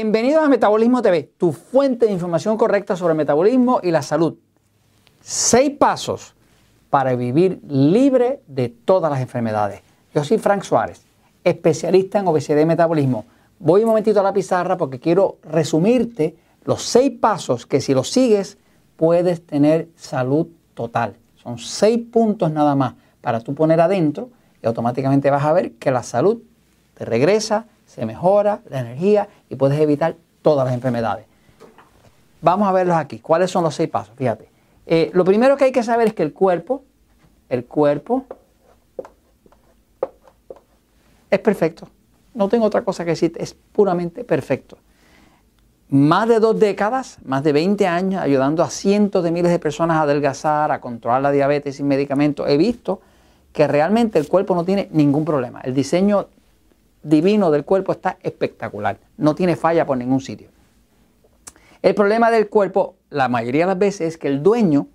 Bienvenidos a Metabolismo TV, tu fuente de información correcta sobre el metabolismo y la salud. Seis pasos para vivir libre de todas las enfermedades. Yo soy Frank Suárez, especialista en obesidad y metabolismo. Voy un momentito a la pizarra porque quiero resumirte los seis pasos que si los sigues puedes tener salud total. Son seis puntos nada más para tú poner adentro y automáticamente vas a ver que la salud te regresa, se mejora la energía y puedes evitar todas las enfermedades. Vamos a verlos aquí. ¿Cuáles son los seis pasos? Fíjate. Eh, lo primero que hay que saber es que el cuerpo, el cuerpo es perfecto. No tengo otra cosa que decir, es puramente perfecto. Más de dos décadas, más de 20 años, ayudando a cientos de miles de personas a adelgazar, a controlar la diabetes sin medicamentos, he visto que realmente el cuerpo no tiene ningún problema. El diseño divino del cuerpo está espectacular, no tiene falla por ningún sitio. El problema del cuerpo, la mayoría de las veces, es que el dueño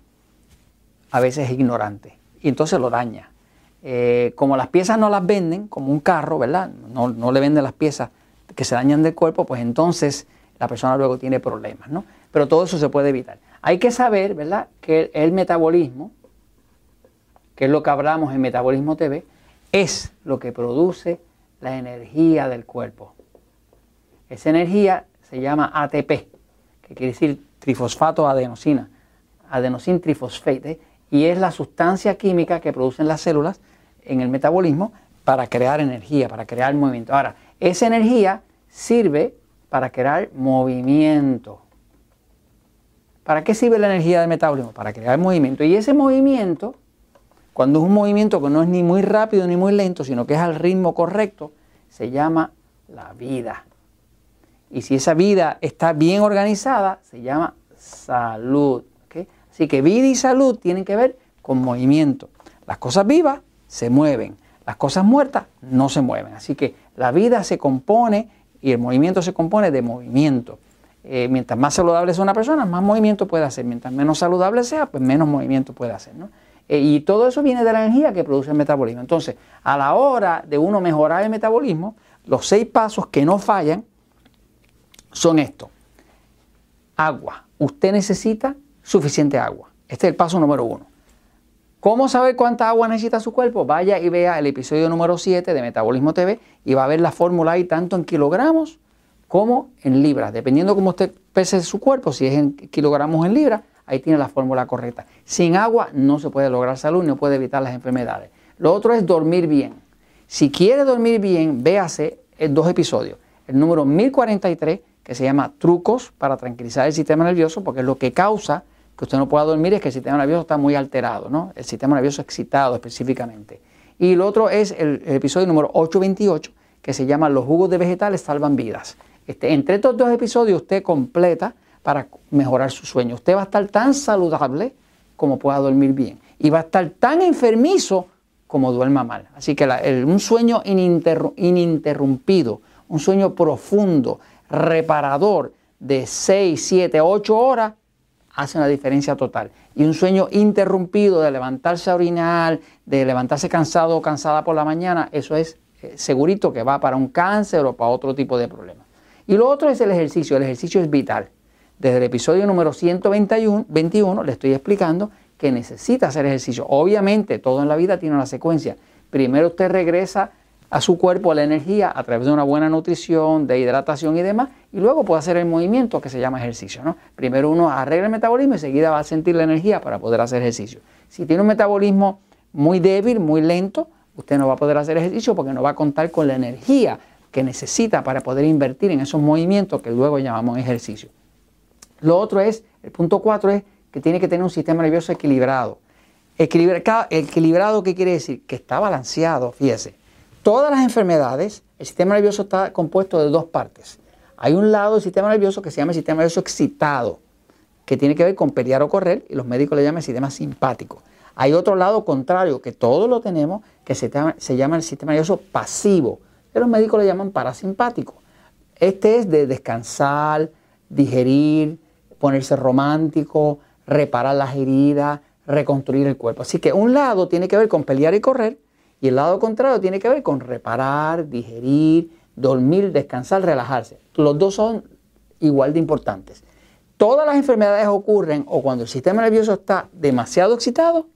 a veces es ignorante y entonces lo daña. Eh, como las piezas no las venden, como un carro, ¿verdad? No, no, le venden las piezas que se dañan del cuerpo, pues entonces la persona luego tiene problemas, ¿no? Pero todo eso se puede evitar. Hay que saber, ¿verdad?, que el metabolismo, que es lo que hablamos en Metabolismo TV, es lo que produce la energía del cuerpo. Esa energía se llama ATP, que quiere decir trifosfato adenosina, adenosin trifosfate, y es la sustancia química que producen las células en el metabolismo para crear energía, para crear movimiento. Ahora, esa energía sirve para crear movimiento. ¿Para qué sirve la energía del metabolismo? Para crear movimiento. Y ese movimiento cuando es un movimiento que no es ni muy rápido ni muy lento, sino que es al ritmo correcto, se llama la vida. Y si esa vida está bien organizada, se llama salud. Así que vida y salud tienen que ver con movimiento. Las cosas vivas se mueven, las cosas muertas no se mueven. Así que la vida se compone y el movimiento se compone de movimiento. Eh, mientras más saludable sea una persona, más movimiento puede hacer. Mientras menos saludable sea, pues menos movimiento puede hacer. ¿no? Eh, y todo eso viene de la energía que produce el metabolismo. Entonces, a la hora de uno mejorar el metabolismo, los seis pasos que no fallan son estos. Agua. Usted necesita suficiente agua. Este es el paso número uno. ¿Cómo saber cuánta agua necesita su cuerpo? Vaya y vea el episodio número 7 de Metabolismo TV y va a ver la fórmula ahí tanto en kilogramos como en libras. Dependiendo cómo usted pese su cuerpo, si es en kilogramos o en libras, ahí tiene la fórmula correcta. Sin agua no se puede lograr salud, no puede evitar las enfermedades. Lo otro es dormir bien. Si quiere dormir bien, véase dos episodios. El número 1043, que se llama Trucos para tranquilizar el sistema nervioso, porque lo que causa que usted no pueda dormir es que el sistema nervioso está muy alterado, ¿no? El sistema nervioso excitado específicamente. Y lo otro es el, episodio número 828, que se llama Los jugos de vegetales salvan vidas. Este, entre estos dos episodios usted completa para mejorar su sueño. Usted va a estar tan saludable como pueda dormir bien. Y va a estar tan enfermizo como duerma mal. Así que un sueño ininterrumpido, un sueño profundo, reparador de 6, 7, 8 horas, hace una diferencia total. Y un sueño interrumpido de levantarse a orinar, de levantarse cansado o cansada por la mañana, eso es eh, segurito que va para un cáncer o para otro tipo de problema. Y lo otro es el ejercicio. El ejercicio es vital. Desde el episodio número 121 le estoy explicando que necesita hacer ejercicio. Obviamente, todo en la vida tiene una secuencia. Primero usted regresa a su cuerpo la energía a través de una buena nutrición, de hidratación y demás, y luego puede hacer el movimiento que se llama ejercicio. ¿no? Primero uno arregla el metabolismo y enseguida va a sentir la energía para poder hacer ejercicio. Si tiene un metabolismo muy débil, muy lento, usted no va a poder hacer ejercicio porque no va a contar con la energía que necesita para poder invertir en esos movimientos que luego llamamos ejercicio. Lo otro es, el punto 4 es que tiene que tener un sistema nervioso equilibrado. equilibrado, ¿qué quiere decir? Que está balanceado, fíjese. Todas las enfermedades, el sistema nervioso está compuesto de dos partes. Hay un lado del sistema nervioso que se llama el sistema nervioso excitado, que tiene que ver con pelear o correr, y los médicos le llaman el sistema simpático. Hay otro lado contrario, que todos lo tenemos, que se llama, se llama el sistema nervioso pasivo, que los médicos le llaman parasimpático. Este es de descansar, digerir, ponerse romántico, reparar las heridas, reconstruir el cuerpo. Así que un lado tiene que ver con pelear y correr y el lado contrario tiene que ver con reparar, digerir, dormir, descansar, relajarse. Los dos son igual de importantes. Todas las enfermedades ocurren o cuando el sistema nervioso está demasiado excitado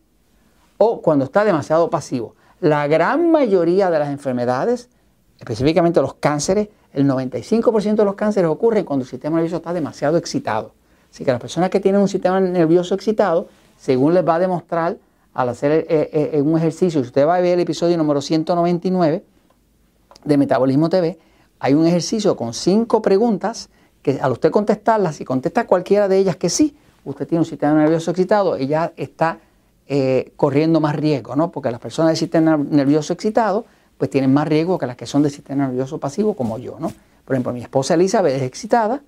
o cuando está demasiado pasivo. La gran mayoría de las enfermedades, específicamente los cánceres, el 95% de los cánceres ocurren cuando el sistema nervioso está demasiado excitado. Así que las personas que tienen un sistema nervioso excitado, según les va a demostrar al hacer eh, eh, eh, un ejercicio, si usted va a ver el episodio número 199 de Metabolismo TV, hay un ejercicio con cinco preguntas que al usted contestarlas, si contesta cualquiera de ellas que sí, usted tiene un sistema nervioso excitado y ya está corriendo más riesgo, ¿no? Porque las personas del sistema nervioso excitado pues tienen más riesgo que las que son del sistema nervioso pasivo como yo, ¿no? Por ejemplo, mi esposa Elizabeth es excitada,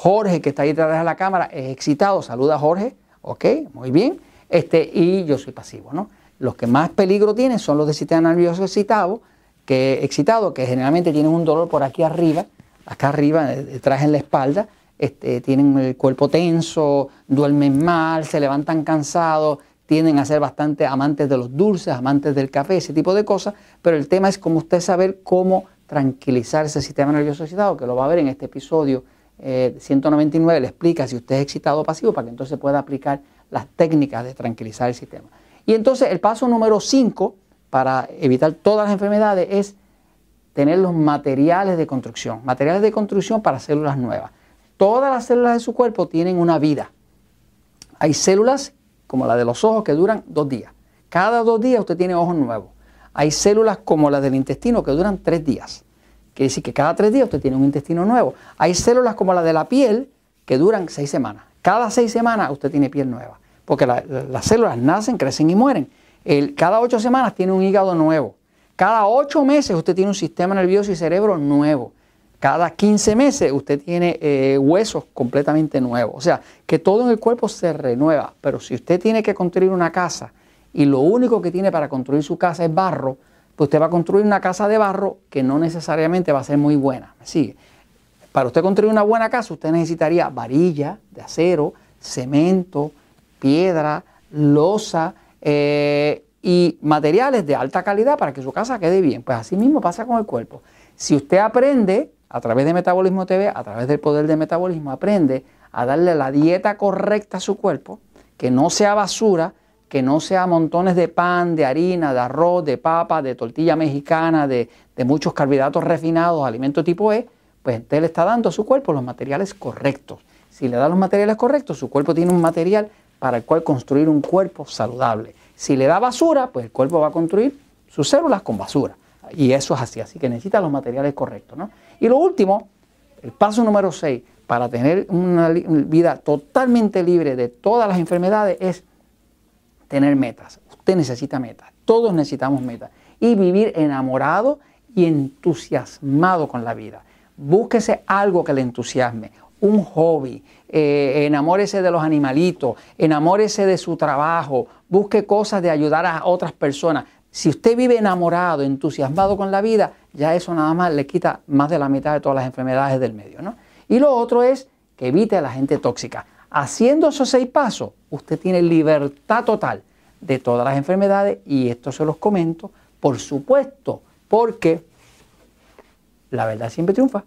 Jorge, que está ahí detrás de la cámara, es excitado. Saluda a Jorge. Ok, muy bien. Este, y yo soy pasivo, ¿no? Los que más peligro tienen son los de sistema nervioso excitado, que, excitado, que generalmente tienen un dolor por aquí arriba, acá arriba, eh, detrás en la espalda, este, tienen el cuerpo tenso, duermen mal, se levantan cansados, tienden a ser bastante amantes de los dulces, amantes del café, ese tipo de cosas, pero el tema es como usted saber cómo tranquilizar ese sistema nervioso excitado, que lo va a ver en este episodio 199 eh, le explica si usted es excitado o pasivo para que entonces pueda aplicar las técnicas de tranquilizar el sistema. Y entonces el paso número 5 para evitar todas las enfermedades es tener los materiales de construcción, materiales de construcción para células nuevas. Todas las células de su cuerpo tienen una vida. Hay células como la de los ojos que duran dos días. Cada dos días usted tiene ojos nuevos. Hay células como las del intestino que duran tres días. Quiere decir que cada tres días usted tiene un intestino nuevo. Hay células como la de la piel que duran seis semanas. Cada seis semanas usted tiene piel nueva. Porque las células nacen, crecen y mueren. cada ocho semanas tiene un hígado nuevo. Cada ocho meses usted tiene un sistema nervioso y cerebro nuevo. Cada 15 meses usted tiene eh, huesos completamente nuevos. O sea, que todo en el cuerpo se renueva. Pero si usted tiene que construir una casa y lo único que tiene para construir su casa es barro, pues usted va a construir una casa de barro que no necesariamente va a ser muy buena. ¿Me sigue? Para usted construir una buena casa, usted necesitaría varilla de acero, cemento, piedra, losa eh, y materiales de alta calidad para que su casa quede bien. Pues así mismo pasa con el cuerpo. Si usted aprende a través de Metabolismo TV, a través del poder del metabolismo, aprende a darle la dieta correcta a su cuerpo, que no sea basura, que no sea montones de pan, de harina, de arroz, de papa, de tortilla mexicana, de, muchos carbohidratos refinados, alimentos tipo E, pues usted le está dando a su cuerpo los materiales correctos. Si le da los materiales correctos, su cuerpo tiene un material para el cual construir un cuerpo saludable. Si le da basura, pues el cuerpo va a construir sus células con basura. Y eso es así, así que necesita los materiales correctos. ¿no? Y lo último, el paso número 6, para tener una vida totalmente libre de todas las enfermedades es tener metas. Usted necesita metas. Todos necesitamos metas. Y vivir enamorado y entusiasmado con la vida. Búsquese algo que le entusiasme. Un hobby. Eh, enamórese de los animalitos. Enamórese de su trabajo. Busque cosas de ayudar a otras personas. Si usted vive enamorado, entusiasmado con la vida, ya eso nada más le quita más de la mitad de todas las enfermedades del medio. ¿no? Y lo otro es que evite a la gente tóxica. Haciendo esos seis pasos, usted tiene libertad total de todas las enfermedades y esto se los comento, por supuesto, porque la verdad siempre triunfa.